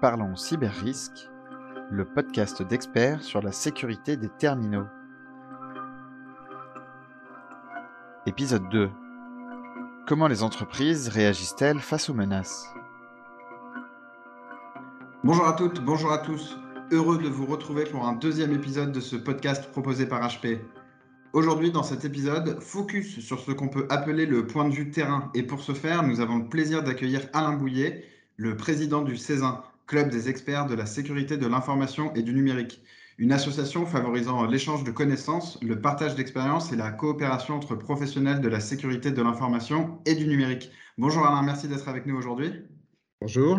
Parlons Cyber-Risque, le podcast d'experts sur la sécurité des terminaux. Épisode 2. Comment les entreprises réagissent-elles face aux menaces? Bonjour à toutes, bonjour à tous. Heureux de vous retrouver pour un deuxième épisode de ce podcast proposé par HP. Aujourd'hui, dans cet épisode, focus sur ce qu'on peut appeler le point de vue terrain. Et pour ce faire, nous avons le plaisir d'accueillir Alain Bouillet, le président du CESIN, Club des experts de la sécurité de l'information et du numérique, une association favorisant l'échange de connaissances, le partage d'expériences et la coopération entre professionnels de la sécurité de l'information et du numérique. Bonjour Alain, merci d'être avec nous aujourd'hui. Bonjour.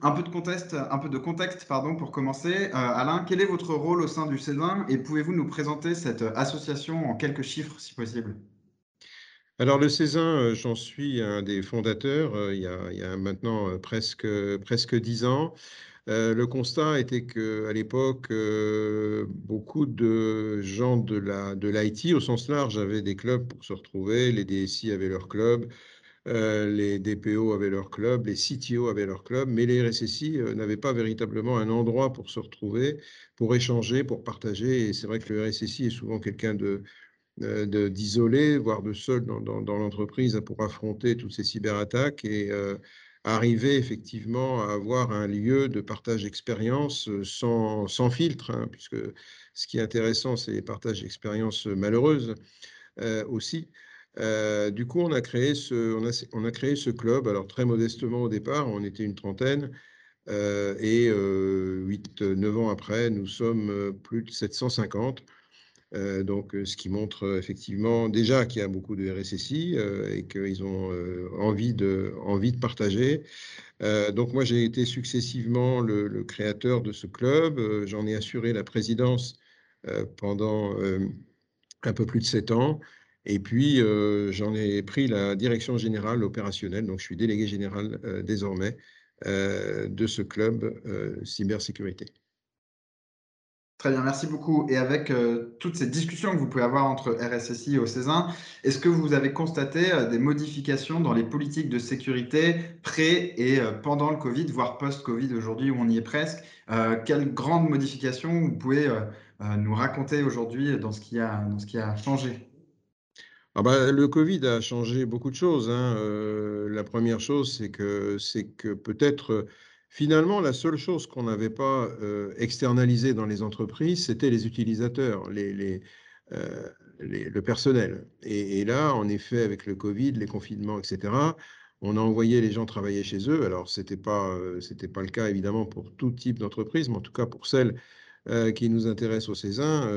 Un peu de contexte, un peu de contexte pardon, pour commencer. Euh, Alain, quel est votre rôle au sein du CESIN et pouvez-vous nous présenter cette association en quelques chiffres si possible? Alors le Césin, euh, j'en suis un des fondateurs euh, il, y a, maintenant euh, presque, presque 10 ans. le constat était qu'à l'époque, beaucoup de gens de la de l'IT au sens large avaient des clubs pour se retrouver. Les DSI avaient leur club, les DPO avaient leur club, les CTO avaient leur club, mais les RSSI n'avaient pas véritablement un endroit pour se retrouver, pour échanger, pour partager. Et c'est vrai que le RSSI est souvent quelqu'un de d'isoler, voire de seul dans, dans, l'entreprise pour affronter toutes ces cyberattaques et euh, arriver effectivement à avoir un lieu de partage d'expérience euh, sans, sans, filtre, hein, puisque ce qui est intéressant, c'est les partages d'expériences malheureuses aussi. du coup, on a, créé ce, on, a, on a créé ce club, alors très modestement au départ, on était une trentaine, et 8-9 ans après, nous sommes plus de 750. Euh, donc, euh, ce qui montre euh, effectivement déjà qu'il y a beaucoup de RSSI et qu'ils ont envie, de, envie de partager. donc, moi, j'ai été successivement le, créateur de ce club. J'en ai assuré la présidence pendant un peu plus de sept ans. Et puis, j'en ai pris la direction générale opérationnelle. Donc, je suis délégué général désormais de ce club cybersécurité. Très bien, merci beaucoup. Et avec euh, toutes ces discussions que vous pouvez avoir entre RSSI et OCESIN, est-ce que vous avez constaté euh, des modifications dans les politiques de sécurité pré et euh, pendant le Covid, voire post-Covid aujourd'hui où on y est presque? Quelles grandes modifications vous pouvez nous raconter aujourd'hui dans, ce qui a, dans ce qui a changé? Ah bah, le Covid a changé beaucoup de choses. Hein. la première chose, c'est que, que peut-être Finalement, la seule chose qu'on n'avait pas euh, externalisée dans les entreprises, c'était les utilisateurs, euh, le personnel. Et, là, en effet, avec le Covid, les confinements, etc., on a envoyé les gens travailler chez eux. Alors, ce n'était pas, euh, pas le cas, évidemment, pour tout type d'entreprise, mais en tout cas pour celles qui nous intéressent au Césin,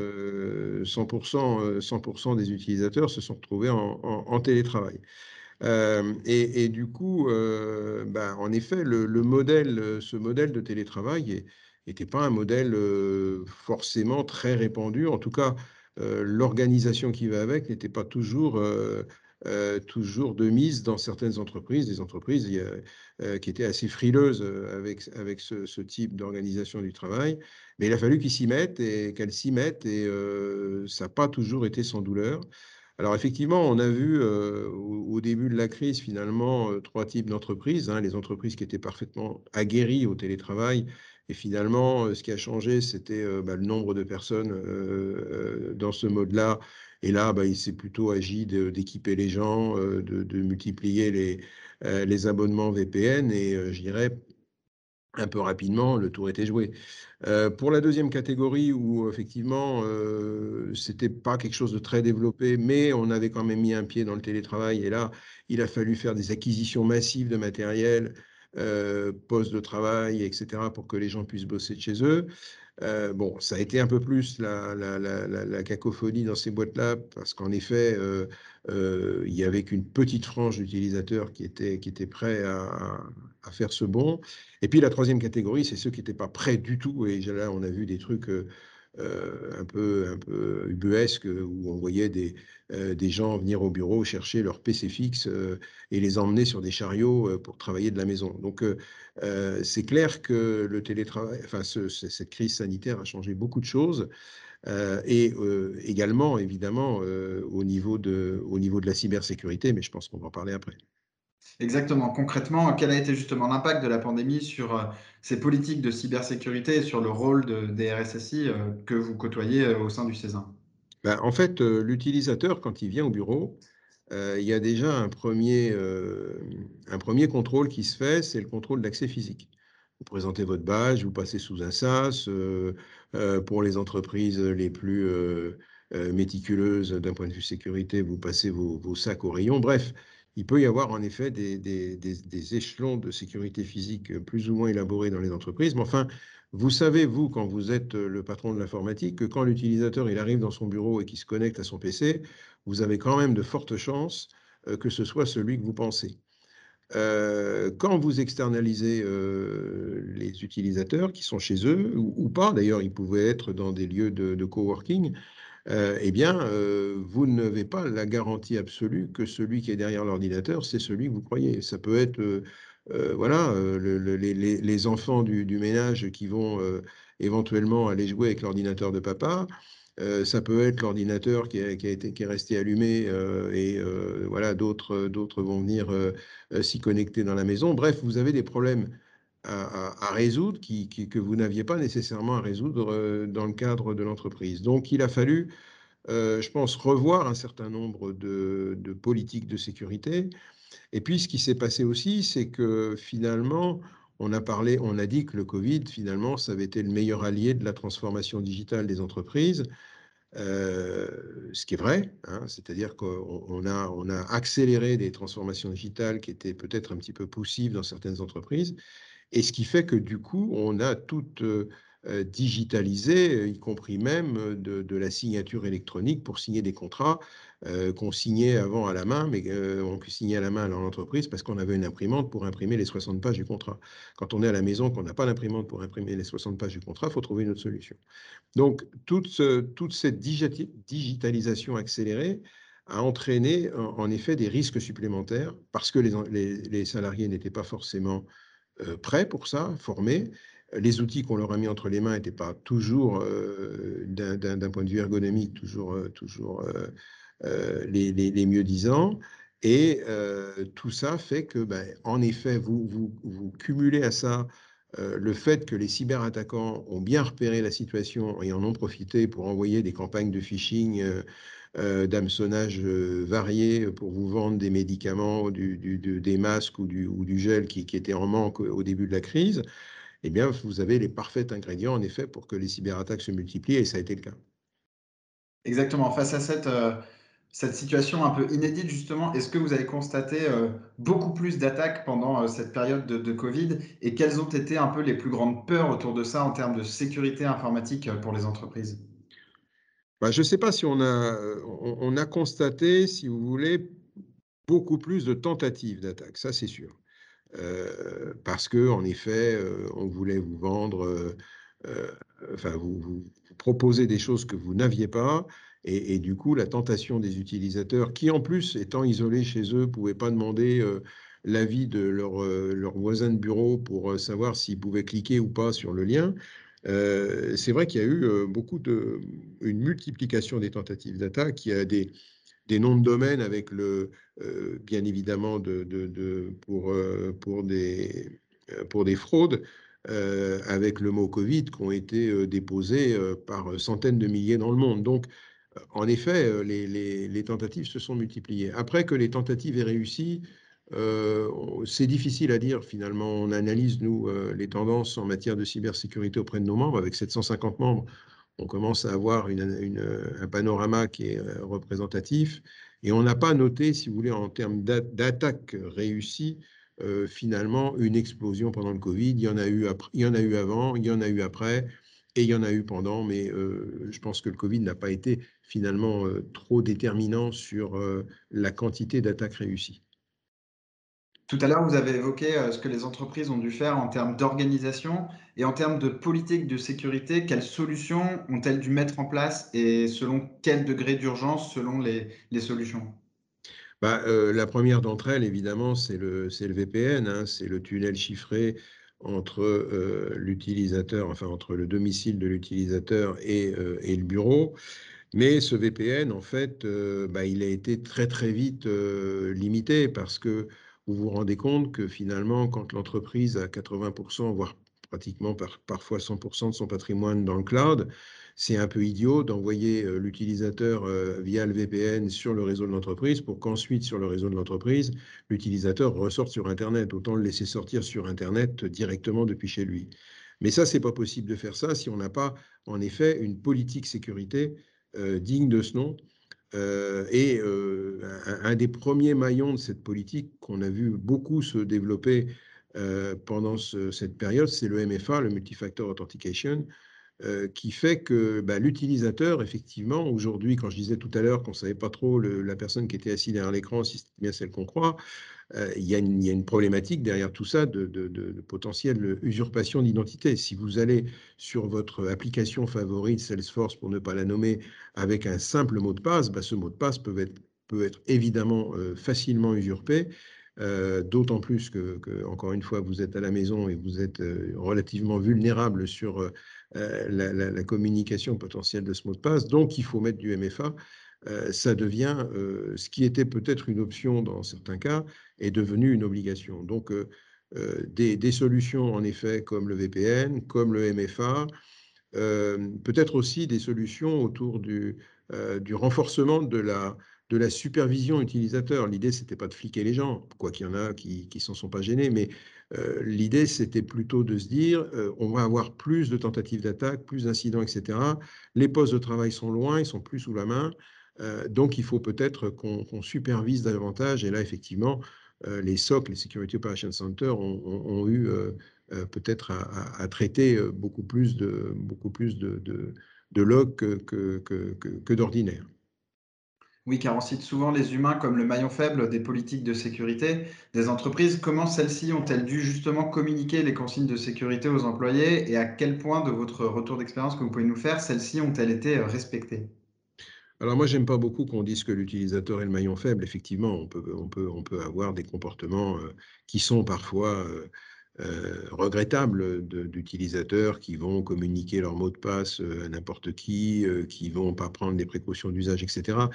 100%, 100 des utilisateurs se sont retrouvés en télétravail. Euh, et, du coup, euh, ben, en effet, modèle, ce modèle de télétravail n'était pas un modèle euh, forcément très répandu. En tout cas, l'organisation qui va avec n'était pas toujours, toujours de mise dans certaines entreprises, des entreprises qui étaient assez frileuses avec, avec ce, ce type d'organisation du travail. Mais il a fallu qu'ils s'y mettent et qu'elles s'y mettent, et ça n'a pas toujours été sans douleur. Alors effectivement, on a vu euh, au, début de la crise finalement euh, trois types d'entreprises. Hein. les entreprises qui étaient parfaitement aguerries au télétravail. Et finalement, euh, ce qui a changé, c'était bah, le nombre de personnes dans ce mode-là. Et là, bah, il s'est plutôt agi d'équiper les gens, de, multiplier les, les abonnements VPN. Et je dirais, un peu rapidement, le tour était joué. Euh, pour la deuxième catégorie, où effectivement, euh, c'était pas quelque chose de très développé, mais on avait quand même mis un pied dans le télétravail, et là, il a fallu faire des acquisitions massives de matériel, euh, postes de travail, etc., pour que les gens puissent bosser de chez eux. Euh, bon, ça a été un peu plus la, cacophonie dans ces boîtes-là, parce qu'en effet, euh, euh, il y avait qu'une petite frange d'utilisateurs qui étaient, qui prêts à, faire ce bond. Et puis la troisième catégorie, c'est ceux qui n'étaient pas prêts du tout. Et là, on a vu des trucs euh, un peu, un peu ubuesque où on voyait des, euh, gens venir au bureau chercher leur PC fixe euh, et les emmener sur des chariots pour travailler de la maison. Donc, c'est clair que le télétravail, enfin, cette crise sanitaire a changé beaucoup de choses. et également, évidemment, au, niveau de, au niveau de la cybersécurité, mais je pense qu'on va en parler après. Exactement. Concrètement, quel a été justement l'impact de la pandémie sur euh, ces politiques de cybersécurité et sur le rôle de, des RSSI euh, que vous côtoyez euh, au sein du CESA ben, En fait, l'utilisateur, quand il vient au bureau, il y a déjà un premier, un premier contrôle qui se fait, c'est le contrôle d'accès physique. Vous présentez votre badge, vous passez sous un SAS. pour les entreprises les plus méticuleuses d'un point de vue sécurité, vous passez vos, vos sacs au rayon. Bref, il peut y avoir en effet des, échelons de sécurité physique plus ou moins élaborés dans les entreprises. Mais enfin, vous savez, vous, quand vous êtes le patron de l'informatique, que quand l'utilisateur il arrive dans son bureau et qu'il se connecte à son PC, vous avez quand même de fortes chances euh, que ce soit celui que vous pensez. Euh, quand vous externalisez euh, les utilisateurs qui sont chez eux, ou, pas, d'ailleurs, ils pouvaient être dans des lieux de coworking, euh, eh bien, euh, vous n'avez pas la garantie absolue que celui qui est derrière l'ordinateur, c'est celui que vous croyez. Ça peut être, euh, voilà, les, enfants du, ménage qui vont éventuellement aller jouer avec l'ordinateur de papa. ça peut être l'ordinateur qui, qui, qui, est resté allumé et voilà, d'autres vont venir s'y connecter dans la maison. Bref, vous avez des problèmes à, résoudre qui, que vous n'aviez pas nécessairement à résoudre euh, dans le cadre de l'entreprise. Donc il a fallu, euh, je pense, revoir un certain nombre de, politiques de sécurité. Et puis ce qui s'est passé aussi, c'est que finalement, on a parlé, on a dit que le Covid, finalement, ça avait été le meilleur allié de la transformation digitale des entreprises. Euh, ce qui est vrai, hein, c'est-à-dire qu'on a, on a accéléré des transformations digitales qui étaient peut-être un petit peu poussives dans certaines entreprises, et ce qui fait que du coup, on a tout euh, euh, digitalisé, y compris même de, la signature électronique pour signer des contrats euh, qu'on signait avant à la main, mais on signait à la main dans l'entreprise parce qu'on avait une imprimante pour imprimer les 60 pages du contrat. Quand on est à la maison, qu'on n'a pas d'imprimante pour imprimer les 60 pages du contrat, il faut trouver une autre solution. Donc, toute, cette digitalisation accélérée, a entraîné en, effet des risques supplémentaires parce que les salariés n'étaient pas forcément euh, prêts pour ça, formés. Les outils qu'on leur a mis entre les mains n'étaient pas toujours, euh, d'un point de vue ergonomique, toujours, euh, toujours les, mieux disants. Et tout ça fait que, ben, en effet, vous, vous, cumulez à ça le fait que les cyberattaquants ont bien repéré la situation et en ont profité pour envoyer des campagnes de phishing d'hameçonnage euh, variés pour vous vendre des médicaments, des masques ou du, gel qui, étaient en manque au début de la crise, eh bien, vous avez les parfaits ingrédients, en effet, pour que les cyberattaques se multiplient, et ça a été le cas. Exactement. Face à cette, euh, situation un peu inédite, justement, est-ce que vous avez constaté beaucoup plus d'attaques pendant cette période de, de, Covid et quelles ont été un peu les plus grandes peurs autour de ça en termes de sécurité informatique pour les entreprises? Bah, je ne sais pas si on a, on, a constaté, si vous voulez, beaucoup plus de tentatives d'attaque, ça c'est sûr. Euh, parce que en effet, euh, on voulait vous vendre, euh, enfin vous, vous, proposer des choses que vous n'aviez pas, et, du coup la tentation des utilisateurs, qui en plus étant isolés chez eux, ne pouvaient pas demander l'avis de leur, leur voisin de bureau pour savoir s'ils pouvaient cliquer ou pas sur le lien. C'est vrai qu'il y a eu beaucoup de, une multiplication des tentatives d'attaque. Il y a des, noms de domaine avec le, bien évidemment, de, de, pour, des, fraudes. avec le mot Covid qui ont été déposés par centaines de milliers dans le monde. Donc, en effet, les, tentatives se sont multipliées. Après que les tentatives aient réussi, c'est difficile à dire finalement. On analyse, nous, euh, les tendances en matière de cybersécurité auprès de nos membres. Avec 750 membres, on commence à avoir un panorama qui est euh, représentatif. Et on n'a pas noté, si vous voulez, en termes d'attaques réussies, finalement, une explosion pendant le Covid. Il y, en a eu il y en a eu avant, il y en a eu après, et il y en a eu pendant. Mais je pense que le Covid n'a pas été finalement trop déterminant sur la quantité d'attaques réussies. Tout à l'heure, vous avez évoqué euh, ce que les entreprises ont dû faire en termes d'organisation et en termes de politique de sécurité. Quelles solutions ont-elles dû mettre en place et selon quel degré d'urgence selon les, solutions? Bah, euh, La première d'entre elles, évidemment, c'est le, VPN, hein. c'est le tunnel chiffré entre euh, l'utilisateur, enfin entre le domicile de l'utilisateur et, et, le bureau. Mais ce VPN, en fait, bah, il a été très très vite limité parce que vous vous rendez compte que finalement, quand l'entreprise a 80%, voire pratiquement par, parfois 100% de son patrimoine dans le cloud, c'est un peu idiot d'envoyer euh, l'utilisateur euh, via le VPN sur le réseau de l'entreprise pour qu'ensuite, sur le réseau de l'entreprise, l'utilisateur ressorte sur Internet. Autant le laisser sortir sur Internet directement depuis chez lui. Mais ça, c'est pas possible de faire ça si on n'a pas, en effet, une politique sécurité euh, digne de ce nom. Et un, des premiers maillons de cette politique qu'on a vu beaucoup se développer pendant cette période, c'est le MFA, le Multifactor Authentication, euh, qui fait que bah, l'utilisateur, effectivement, aujourd'hui, quand je disais tout à l'heure qu'on ne savait pas trop la personne qui était assise derrière l'écran, si c'était bien celle qu'on croit, euh, il, y a une, problématique derrière tout ça de, potentielle usurpation d'identité. Si vous allez sur votre application favorite Salesforce, pour ne pas la nommer, avec un simple mot de passe, bah, ce mot de passe peut être, évidemment euh, facilement usurpé. D'autant plus que, encore une fois, vous êtes à la maison et vous êtes relativement vulnérable sur euh, la, communication potentielle de ce mot de passe. Donc, il faut mettre du MFA. Euh, ça devient, euh, ce qui était peut-être une option dans certains cas, est devenu une obligation. Donc, des, solutions, en effet, comme le VPN, comme le MFA, peut-être aussi des solutions autour du, renforcement de la, supervision utilisateur. L'idée, ce n'était pas de fliquer les gens, quoi qu'il y en a qui ne s'en sont pas gênés, mais euh, l'idée, c'était plutôt de se dire, euh, on va avoir plus de tentatives d'attaque, plus d'incidents, etc. Les postes de travail sont loin, ils sont plus sous la main. Donc, il faut peut-être qu'on supervise davantage. Et là, effectivement, les SOC, les Security Operations Center, ont, eu peut-être à, traiter beaucoup plus de, beaucoup plus de, logs que, que d'ordinaire. Oui, car on cite souvent les humains comme le maillon faible des politiques de sécurité des entreprises. Comment celles-ci ont-elles dû justement communiquer les consignes de sécurité aux employés? Et à quel point de votre retour d'expérience que vous pouvez nous faire, celles-ci ont-elles été respectées? Alors moi, j'aime pas beaucoup qu'on dise que l'utilisateur est le maillon faible. Effectivement, on peut, on peut, on peut avoir des comportements euh, qui sont parfois euh, euh, regrettables d'utilisateurs qui vont communiquer leur mot de passe à n'importe qui, qui vont pas prendre des précautions d'usage, etc.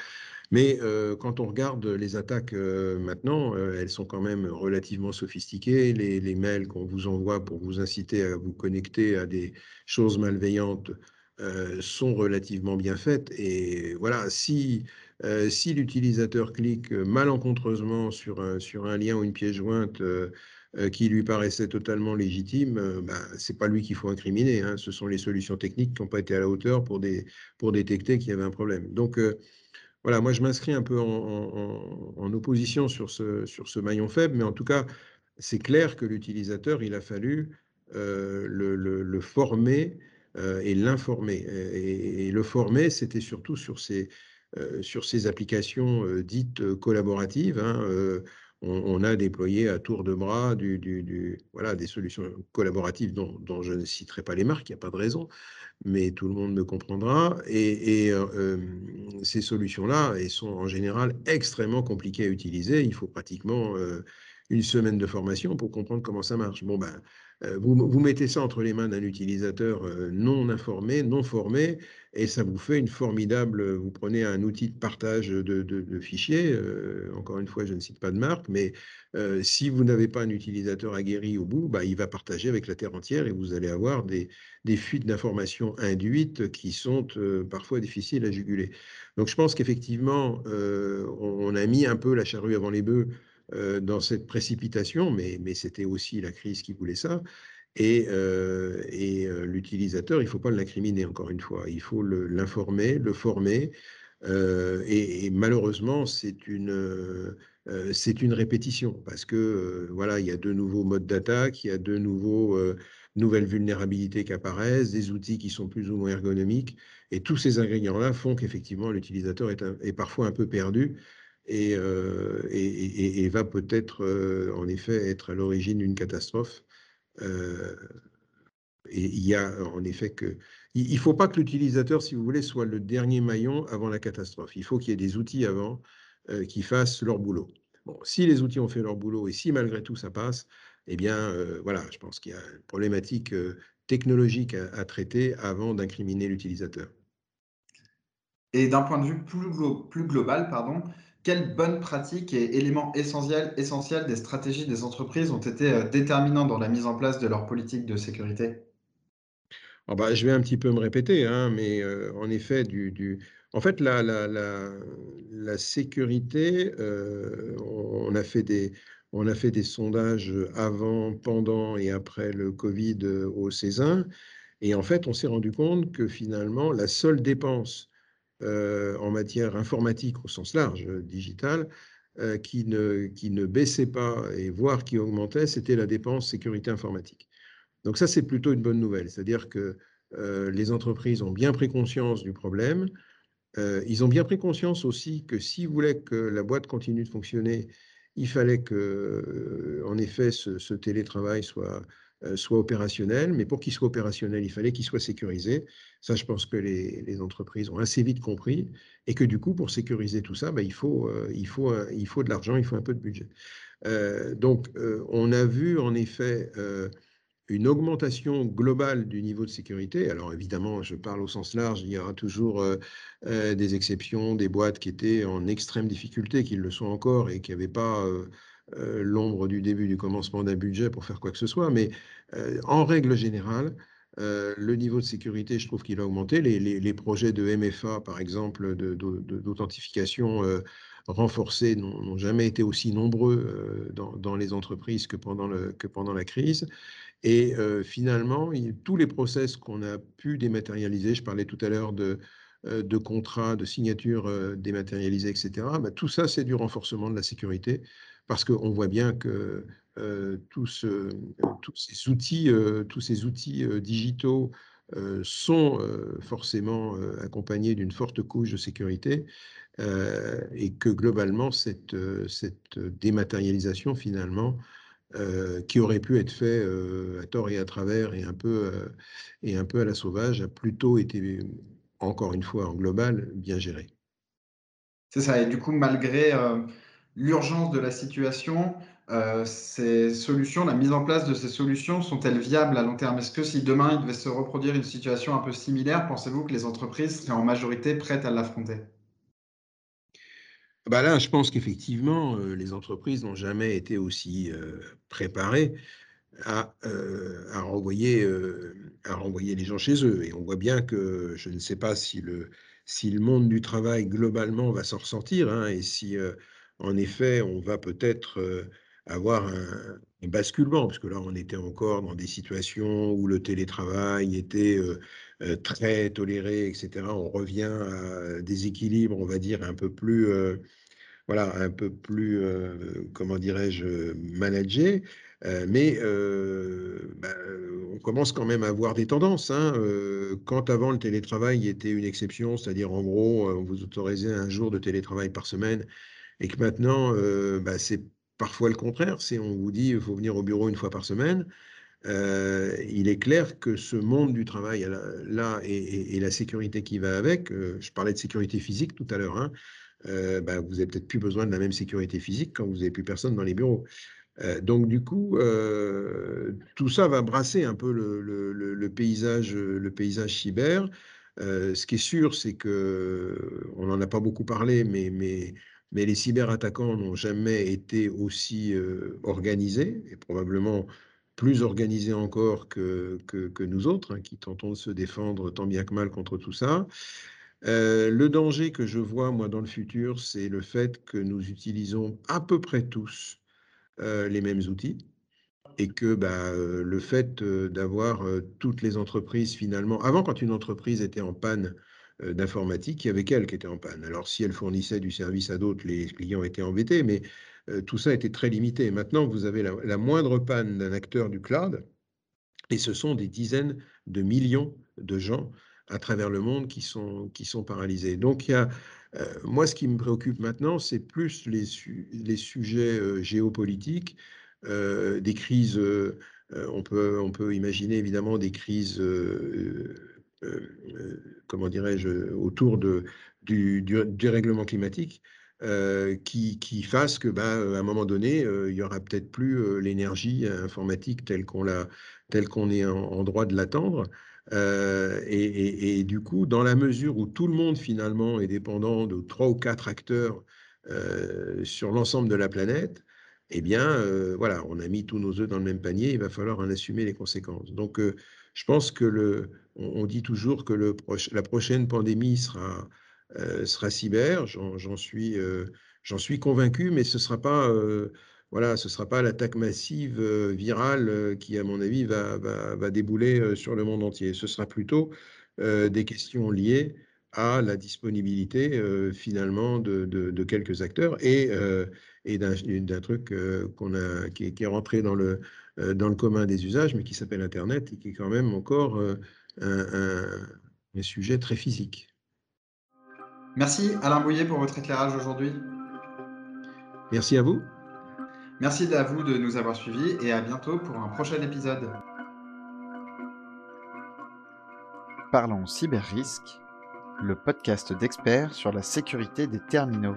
Mais quand on regarde les attaques maintenant, elles sont quand même relativement sophistiquées. Les mails qu'on vous envoie pour vous inciter à vous connecter à des choses malveillantes sont relativement bien faites. Et voilà, si, si l'utilisateur clique malencontreusement sur un, sur un lien ou une pièce jointe euh, qui lui paraissait totalement légitime, euh, ben, ce n'est pas lui qu'il faut incriminer. Hein. Ce sont les solutions techniques qui n'ont pas été à la hauteur pour, des, pour détecter qu'il y avait un problème. Donc, euh, voilà, moi, je m'inscris un peu en, opposition sur ce, sur ce maillon faible, mais en tout cas, c'est clair que l'utilisateur, il a fallu le, former et l'informer. Et, le former, c'était surtout sur ces, sur ces applications dites collaboratives. Hein, on, a déployé à tour de bras du, voilà, des solutions collaboratives dont, je ne citerai pas les marques, il n'y a pas de raison, mais tout le monde me comprendra. Et, euh, euh, ces solutions-là, sont en général extrêmement compliquées à utiliser. Il faut pratiquement euh, une semaine de formation pour comprendre comment ça marche. Bon, ben, vous, vous mettez ça entre les mains d'un utilisateur non informé, non formé, et ça vous fait une formidable. Vous prenez un outil de partage de, fichiers. Euh, encore une fois, je ne cite pas de marque, mais euh, si vous n'avez pas un utilisateur aguerri au bout, bah, il va partager avec la terre entière et vous allez avoir des, fuites d'informations induites qui sont euh, parfois difficiles à juguler. Donc, je pense qu'effectivement, on, a mis un peu la charrue avant les bœufs dans cette précipitation, mais, c'était aussi la crise qui voulait ça. Et, euh, euh, l'utilisateur, il ne faut pas l'incriminer, encore une fois. Il faut l'informer, le, former. Euh, et, malheureusement, c'est une, répétition parce que voilà, il y a de nouveaux modes d'attaque, il y a de nouvelles vulnérabilités qui apparaissent, des outils qui sont plus ou moins ergonomiques. Et tous ces ingrédients-là font qu'effectivement, l'utilisateur est, parfois un peu perdu et, et, va peut-être, en effet, être à l'origine d'une catastrophe. Euh, il y a en effet que. Il ne faut pas que l'utilisateur, si vous voulez, soit le dernier maillon avant la catastrophe. Il faut qu'il y ait des outils avant euh, qui fassent leur boulot. Bon, si les outils ont fait leur boulot et si malgré tout ça passe, eh bien, euh, voilà, je pense qu'il y a une problématique technologique à, traiter avant d'incriminer l'utilisateur. Et d'un point de vue plus, plus global, pardon, quelles bonnes pratiques et éléments essentiels, essentiels des stratégies des entreprises ont été euh, déterminants dans la mise en place de leur politique de sécurité? Ah bah, je vais un petit peu me répéter, hein, mais euh, en effet, du, en fait, la, la, la, sécurité, euh, on, a fait des, on a fait des sondages avant, pendant et après le Covid au Césin, et en fait, on s'est rendu compte que finalement, la seule dépense en matière informatique au sens large, euh, digital, euh, qui, ne, qui ne baissait pas et voire qui augmentait, c'était la dépense sécurité informatique. Donc ça, c'est plutôt une bonne nouvelle. C'est-à-dire que les entreprises ont bien pris conscience du problème. ils ont bien pris conscience aussi que s'ils voulaient que la boîte continue de fonctionner, il fallait que, en effet, ce télétravail soit euh, soit opérationnel, mais pour qu'il soit opérationnel, il fallait qu'il soit sécurisé. Ça, je pense que les, entreprises ont assez vite compris, et que du coup, pour sécuriser tout ça, bah, il, faut, euh, il, faut, il faut de l'argent, il faut un peu de budget. Euh, donc, on a vu en effet une augmentation globale du niveau de sécurité. Alors évidemment, je parle au sens large, il y aura toujours des exceptions, des boîtes qui étaient en extrême difficulté, qui le sont encore et qui n'avaient pas euh, l'ombre du début du commencement d'un budget pour faire quoi que ce soit, mais euh, en règle générale, euh, le niveau de sécurité, je trouve qu'il a augmenté. Les, projets de MFA, par exemple, d'authentification renforcée, n'ont jamais été aussi nombreux dans, les entreprises que pendant, que pendant la crise. Et finalement, tous les process qu'on a pu dématérialiser, je parlais tout à l'heure de, de contrats, de signatures dématérialisées, etc., bah, tout ça, c'est du renforcement de la sécurité parce qu'on voit bien que euh, tous, tous, ces outils, euh, tous ces outils euh, digitaux sont forcément accompagnés d'une forte couche de sécurité et que globalement, cette, cette dématérialisation, finalement, qui aurait pu être fait à tort et à travers et un, peu, et un peu à la sauvage, a plutôt été, encore une fois, en global, bien gérée. C'est ça, et du coup, malgré l'urgence de la situation, euh, ces solutions, la mise en place de ces solutions, sont-elles viables à long terme? Est-ce que si demain il devait se reproduire une situation un peu similaire, pensez-vous que les entreprises seraient en majorité prêtes à l'affronter? Bah là, je pense qu'effectivement, euh, les entreprises n'ont jamais été aussi euh, préparées à, à, renvoyer, à renvoyer les gens chez eux. Et on voit bien que je ne sais pas si le, si le monde du travail globalement va s'en ressentir hein, et si en effet, on va peut-être euh, avoir un, basculement, parce que là, on était encore dans des situations où le télétravail était euh, euh, très toléré, etc. On revient à des équilibres, on va dire, un peu plus, voilà, un peu plus, comment dirais-je, managés. mais bah, on commence quand même à voir des tendances. Hein, quand avant le télétravail était une exception, c'est-à-dire en gros, on vous autorisait un jour de télétravail par semaine, et que maintenant, euh, bah, c'est parfois le contraire. C'est on vous dit il faut venir au bureau une fois par semaine. Euh, il est clair que ce monde du travail là et, la sécurité qui va avec, euh, je parlais de sécurité physique tout à l'heure, hein, bah, vous n'avez peut-être plus besoin de la même sécurité physique quand vous n'avez plus personne dans les bureaux. donc du coup, tout ça va brasser un peu le, paysage, le paysage cyber. ce qui est sûr, c'est que on n'en a pas beaucoup parlé, mais mais les cyberattaquants n'ont jamais été aussi euh, organisés, et probablement plus organisés encore que, que, nous autres, hein, qui tentons de se défendre tant bien que mal contre tout ça. Euh, le danger que je vois, moi, dans le futur, c'est le fait que nous utilisons à peu près tous euh, les mêmes outils et que bah, le fait d'avoir toutes les entreprises, finalement, avant, quand une entreprise était en panne, d'informatique, il y avait qu'elle qui était en panne. Alors, si elle fournissait du service à d'autres, les clients étaient embêtés, mais euh, tout ça était très limité. Maintenant, vous avez la, moindre panne d'un acteur du cloud, et ce sont des dizaines de millions de gens à travers le monde qui sont, qui sont paralysés. Donc, euh, moi, ce qui me préoccupe maintenant, c'est plus les, les sujets géopolitiques, des crises. on, peut, on peut imaginer évidemment des crises euh, euh, comment dirais-je, autour du, du, règlement climatique. Euh, qui, fasse que, bah, à un moment donné, il y aura peut-être plus l'énergie informatique telle qu'on l'a, telle qu'on est en, droit de l'attendre. et, et, du coup, dans la mesure où tout le monde finalement est dépendant de trois ou quatre acteurs sur l'ensemble de la planète, eh bien, voilà, on a mis tous nos œufs dans le même panier, il va falloir en assumer les conséquences. Donc, je pense que le, on, dit toujours que le la prochaine pandémie sera, sera cyber, j'en suis, j'en suis convaincu, mais ce sera pas voilà, ce ne sera pas l'attaque massive virale qui, à mon avis, va, va, débouler sur le monde entier. Ce sera plutôt des questions liées à la disponibilité finalement de, quelques acteurs et, et d'un truc qu'on a, qui, est rentré dans le, dans le commun des usages, mais qui s'appelle Internet et qui est quand même encore un sujet très physique. Merci Alain Bouillet pour votre éclairage aujourd'hui. Merci à vous. Merci à vous de nous avoir suivis et à bientôt pour un prochain épisode. Parlons cyber risque, le podcast d'experts sur la sécurité des terminaux.